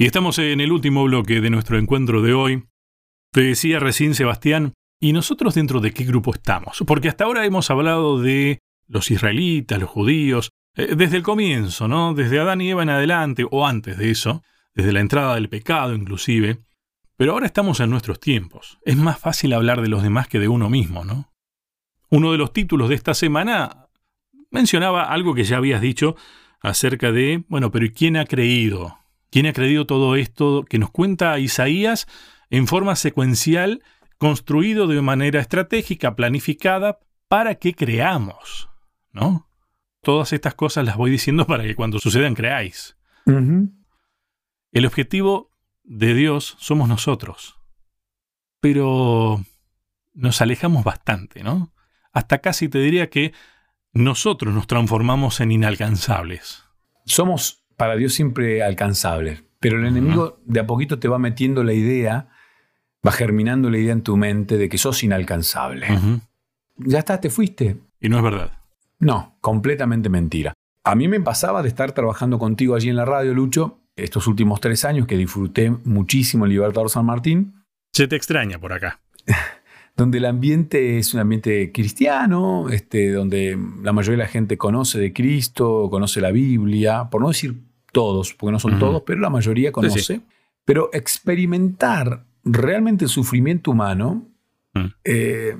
Y estamos en el último bloque de nuestro encuentro de hoy. Te decía recién Sebastián, ¿y nosotros dentro de qué grupo estamos? Porque hasta ahora hemos hablado de los israelitas, los judíos, eh, desde el comienzo, ¿no? Desde Adán y Eva en adelante, o antes de eso, desde la entrada del pecado inclusive. Pero ahora estamos en nuestros tiempos. Es más fácil hablar de los demás que de uno mismo, ¿no? Uno de los títulos de esta semana mencionaba algo que ya habías dicho acerca de, bueno, pero ¿y quién ha creído? ¿Quién ha creído todo esto que nos cuenta Isaías en forma secuencial, construido de manera estratégica, planificada, para que creamos? ¿No? Todas estas cosas las voy diciendo para que cuando sucedan creáis. El objetivo de Dios somos nosotros. Pero nos alejamos bastante, ¿no? Hasta casi te diría que nosotros nos transformamos en inalcanzables. Somos para Dios siempre alcanzables, pero el enemigo de a poquito te va metiendo la idea, va germinando la idea en tu mente de que sos inalcanzable. Ya está, te fuiste. Y no es verdad. No, completamente mentira. A mí me pasaba de estar trabajando contigo allí en la radio, Lucho, estos últimos tres años que disfruté muchísimo en Libertador San Martín. Se te extraña por acá. donde el ambiente es un ambiente cristiano, este, donde la mayoría de la gente conoce de Cristo, conoce la Biblia, por no decir todos, porque no son todos, pero la mayoría conoce. Pero experimentar realmente el sufrimiento humano mm. eh,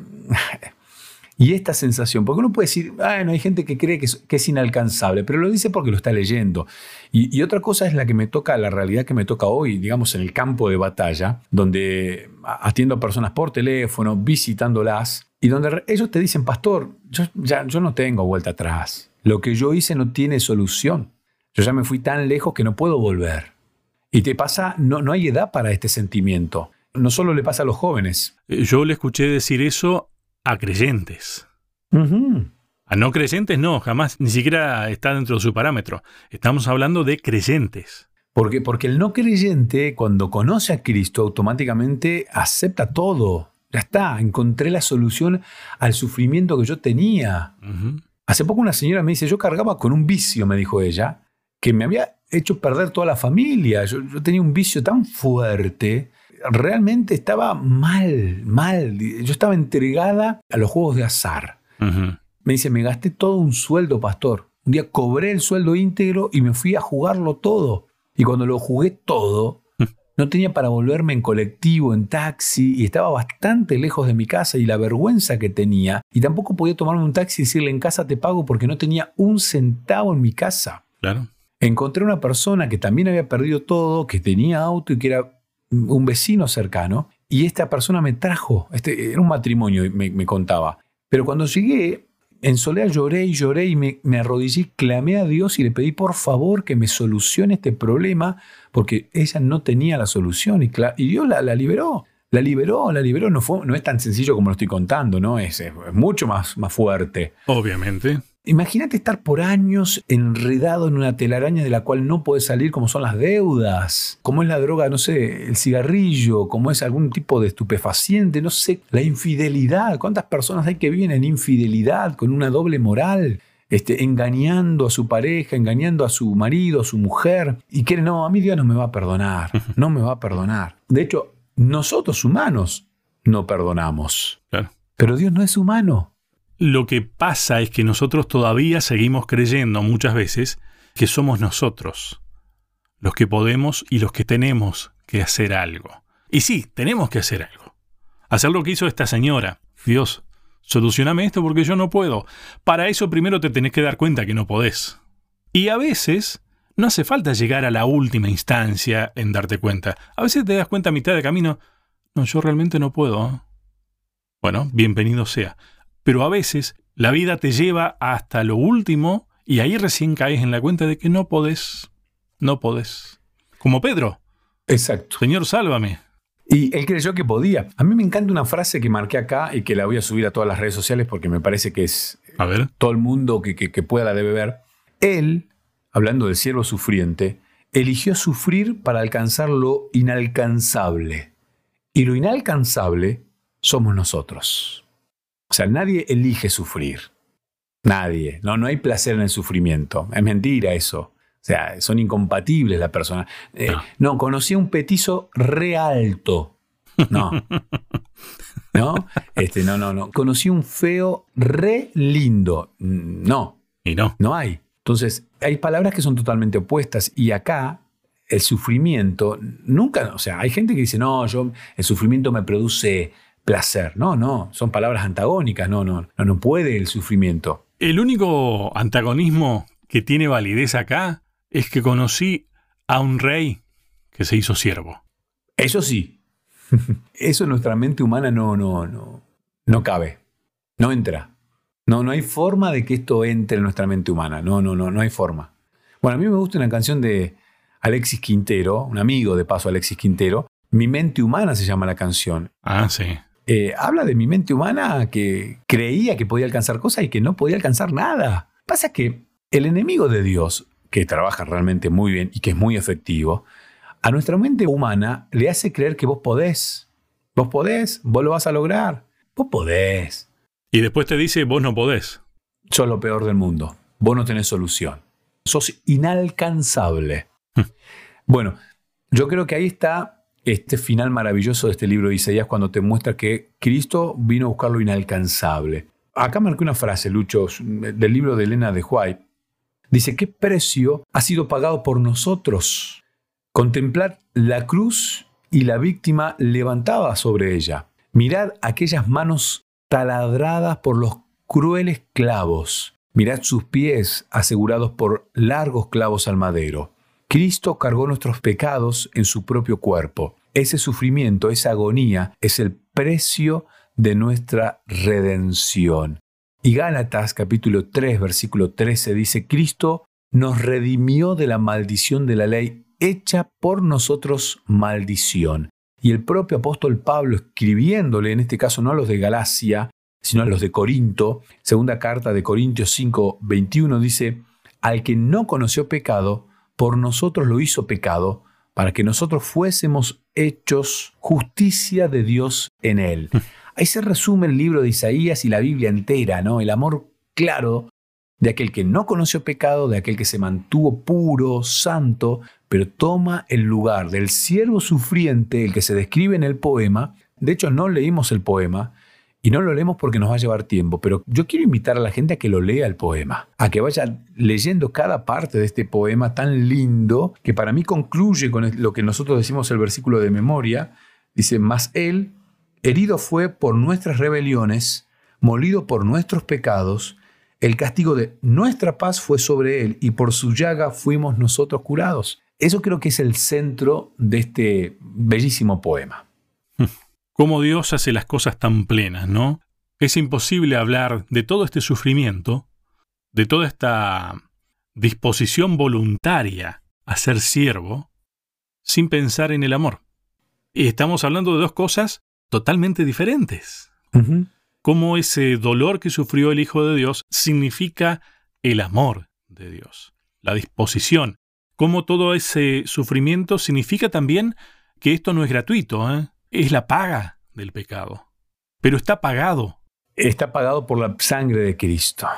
y esta sensación, porque uno puede decir, no hay gente que cree que es, inalcanzable, pero lo dice porque lo está leyendo. Y, otra cosa es la que me toca, la realidad que me toca hoy, digamos, en el campo de batalla, donde atiendo a personas por teléfono, visitándolas, y donde ellos te dicen, pastor, yo, ya, yo no tengo vuelta atrás. Lo que yo hice no tiene solución. Yo ya me fui tan lejos que no puedo volver. Y te pasa, no, no hay edad para este sentimiento. No solo le pasa a los jóvenes. Eh, yo le escuché decir eso a creyentes. A no creyentes no, jamás, ni siquiera está dentro de su parámetro. Estamos hablando de creyentes. Porque, porque el no creyente, cuando conoce a Cristo, automáticamente acepta todo. Ya está, encontré la solución al sufrimiento que yo tenía. Hace poco una señora me dice, yo cargaba con un vicio, me dijo ella, que me había hecho perder toda la familia. yo tenía un vicio tan fuerte realmente estaba mal, mal. Yo estaba entregada a los juegos de azar. Me dice, me gasté todo un sueldo, pastor. Un día cobré el sueldo íntegro y me fui a jugarlo todo. Y cuando lo jugué todo, no tenía para volverme en colectivo, en taxi, y estaba bastante lejos de mi casa y la vergüenza que tenía. Y tampoco podía tomarme un taxi y decirle en casa te pago porque no tenía un centavo en mi casa. Claro. Encontré una persona que también había perdido todo, que tenía auto y que era un vecino cercano, y esta persona me trajo, este, era un matrimonio, me, contaba. Pero cuando llegué, en soledad lloré y lloré y me, me, arrodillé, clamé a Dios y le pedí por favor que me solucione este problema, porque ella no tenía la solución y, y Dios la, la, liberó. La liberó, la liberó. No, fue, no es tan sencillo como lo estoy contando, ¿no? Es, es mucho más, más fuerte. Obviamente. Imagínate estar por años enredado en una telaraña de la cual no puedes salir, como son las deudas, como es la droga, no sé, el cigarrillo, como es algún tipo de estupefaciente, no sé, la infidelidad. ¿Cuántas personas hay que viven en infidelidad, con una doble moral? Este, engañando a su pareja, engañando a su marido, a su mujer, y quiere, no, a mí Dios no me va a perdonar, no me va a perdonar. De hecho, nosotros humanos no perdonamos, pero Dios no es humano. Lo que pasa es que nosotros todavía seguimos creyendo muchas veces que somos nosotros los que podemos y los que tenemos que hacer algo. Y sí, tenemos que hacer algo. Hacer lo que hizo esta señora. Dios, solucioname esto porque yo no puedo. Para eso primero te tenés que dar cuenta que no podés. Y a veces no hace falta llegar a la última instancia en darte cuenta. A veces te das cuenta a mitad de camino, no, yo realmente no puedo. ¿eh? Bueno, bienvenido sea. Pero a veces la vida te lleva hasta lo último y ahí recién caes en la cuenta de que no podés, no podés. Como Pedro. Exacto. Señor, sálvame. Y él creyó que podía. A mí me encanta una frase que marqué acá y que la voy a subir a todas las redes sociales porque me parece que es... A ver. Todo el mundo que, que, que pueda la debe ver. Él, hablando del siervo sufriente, eligió sufrir para alcanzar lo inalcanzable. Y lo inalcanzable somos nosotros. O sea, nadie elige sufrir. Nadie. No, no hay placer en el sufrimiento. Es mentira eso. O sea, son incompatibles la persona. Eh, no. no, conocí a un petizo re alto. No. ¿No? Este, no, no, no. Conocí un feo re lindo. No. Y no. No hay. Entonces, hay palabras que son totalmente opuestas y acá el sufrimiento nunca, o sea, hay gente que dice, no, yo, el sufrimiento me produce placer. No, no, son palabras antagónicas, no, no, no, no puede el sufrimiento. El único antagonismo que tiene validez acá es que conocí a un rey que se hizo siervo. Eso sí, eso en nuestra mente humana no, no, no, no cabe, no entra. No, no hay forma de que esto entre en nuestra mente humana. No, no, no, no hay forma. Bueno, a mí me gusta una canción de Alexis Quintero, un amigo de paso Alexis Quintero. Mi mente humana se llama la canción. Ah, sí. Eh, habla de mi mente humana que creía que podía alcanzar cosas y que no podía alcanzar nada. Pasa que el enemigo de Dios, que trabaja realmente muy bien y que es muy efectivo, a nuestra mente humana le hace creer que vos podés. Vos podés, vos lo vas a lograr. Vos podés. Y después te dice, vos no podés. Sos lo peor del mundo. Vos no tenés solución. Sos inalcanzable. Hmm. bueno, yo creo que ahí está este final maravilloso de este libro de Isaías cuando te muestra que Cristo vino a buscar lo inalcanzable. Acá marqué una frase, Lucho, del libro de Elena de White. Dice, ¿qué precio ha sido pagado por nosotros? Contemplad la cruz y la víctima levantada sobre ella. Mirad aquellas manos taladradas por los crueles clavos. Mirad sus pies asegurados por largos clavos al madero. Cristo cargó nuestros pecados en su propio cuerpo. Ese sufrimiento, esa agonía, es el precio de nuestra redención. Y Gálatas capítulo 3 versículo 13 dice, Cristo nos redimió de la maldición de la ley hecha por nosotros maldición. Y el propio apóstol Pablo escribiéndole, en este caso no a los de Galacia, sino a los de Corinto, segunda carta de Corintios 5, 21, dice, al que no conoció pecado, por nosotros lo hizo pecado, para que nosotros fuésemos hechos justicia de Dios en él. Ahí se resume el libro de Isaías y la Biblia entera, ¿no? El amor claro de aquel que no conoció pecado, de aquel que se mantuvo puro, santo, pero toma el lugar del siervo sufriente, el que se describe en el poema. De hecho, no leímos el poema y no lo leemos porque nos va a llevar tiempo, pero yo quiero invitar a la gente a que lo lea el poema, a que vaya leyendo cada parte de este poema tan lindo, que para mí concluye con lo que nosotros decimos el versículo de memoria. Dice, mas él, herido fue por nuestras rebeliones, molido por nuestros pecados, el castigo de nuestra paz fue sobre él y por su llaga fuimos nosotros curados. Eso creo que es el centro de este bellísimo poema. Cómo Dios hace las cosas tan plenas, ¿no? Es imposible hablar de todo este sufrimiento, de toda esta disposición voluntaria a ser siervo, sin pensar en el amor. Y estamos hablando de dos cosas totalmente diferentes. Cómo ese dolor que sufrió el Hijo de Dios significa el amor de Dios, la disposición, cómo todo ese sufrimiento significa también que esto no es gratuito, ¿eh? Es la paga del pecado. Pero está pagado. Está pagado por la sangre de Cristo.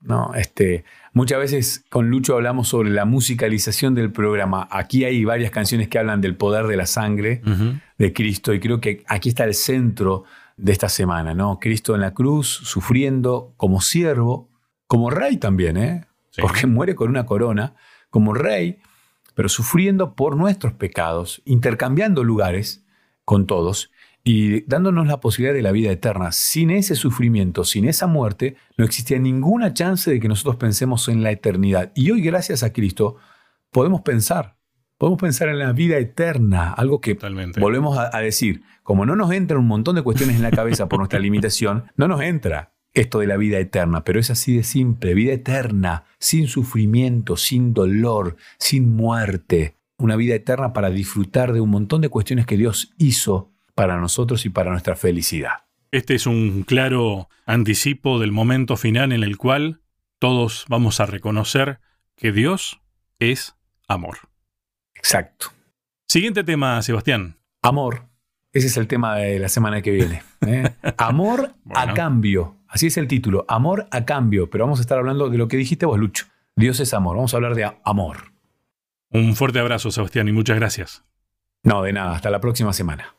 No, este, muchas veces con Lucho hablamos sobre la musicalización del programa. Aquí hay varias canciones que hablan del poder de la sangre de Cristo y creo que aquí está el centro de esta semana, ¿no? Cristo en la cruz, sufriendo como siervo, como rey también, ¿eh? Porque muere con una corona, como rey, pero sufriendo por nuestros pecados, intercambiando lugares con todos y dándonos la posibilidad de la vida eterna. Sin ese sufrimiento, sin esa muerte, no existía ninguna chance de que nosotros pensemos en la eternidad. Y hoy, gracias a Cristo, podemos pensar, podemos pensar en la vida eterna, algo que volvemos a, a decir, como no nos entra un montón de cuestiones en la cabeza por nuestra limitación, no nos entra esto de la vida eterna, pero es así de simple, vida eterna, sin sufrimiento, sin dolor, sin muerte, una vida eterna para disfrutar de un montón de cuestiones que Dios hizo para nosotros y para nuestra felicidad. Este es un claro anticipo del momento final en el cual todos vamos a reconocer que Dios es amor. Exacto. Siguiente tema, Sebastián. Amor. Ese es el tema de la semana que viene. ¿eh? Amor a cambio. Así es el título, Amor a cambio, pero vamos a estar hablando de lo que dijiste vos, Lucho, Dios es amor. Vamos a hablar de amor. Un fuerte abrazo, Sebastián, y muchas gracias. No, de nada. Hasta la próxima semana.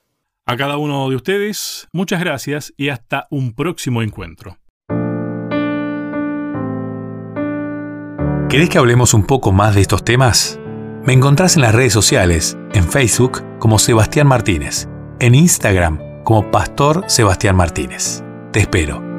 A cada uno de ustedes, muchas gracias y hasta un próximo encuentro. ¿Querés que hablemos un poco más de estos temas? Me encontrás en las redes sociales, en Facebook como Sebastián Martínez, en Instagram como Pastor Sebastián Martínez. Te espero.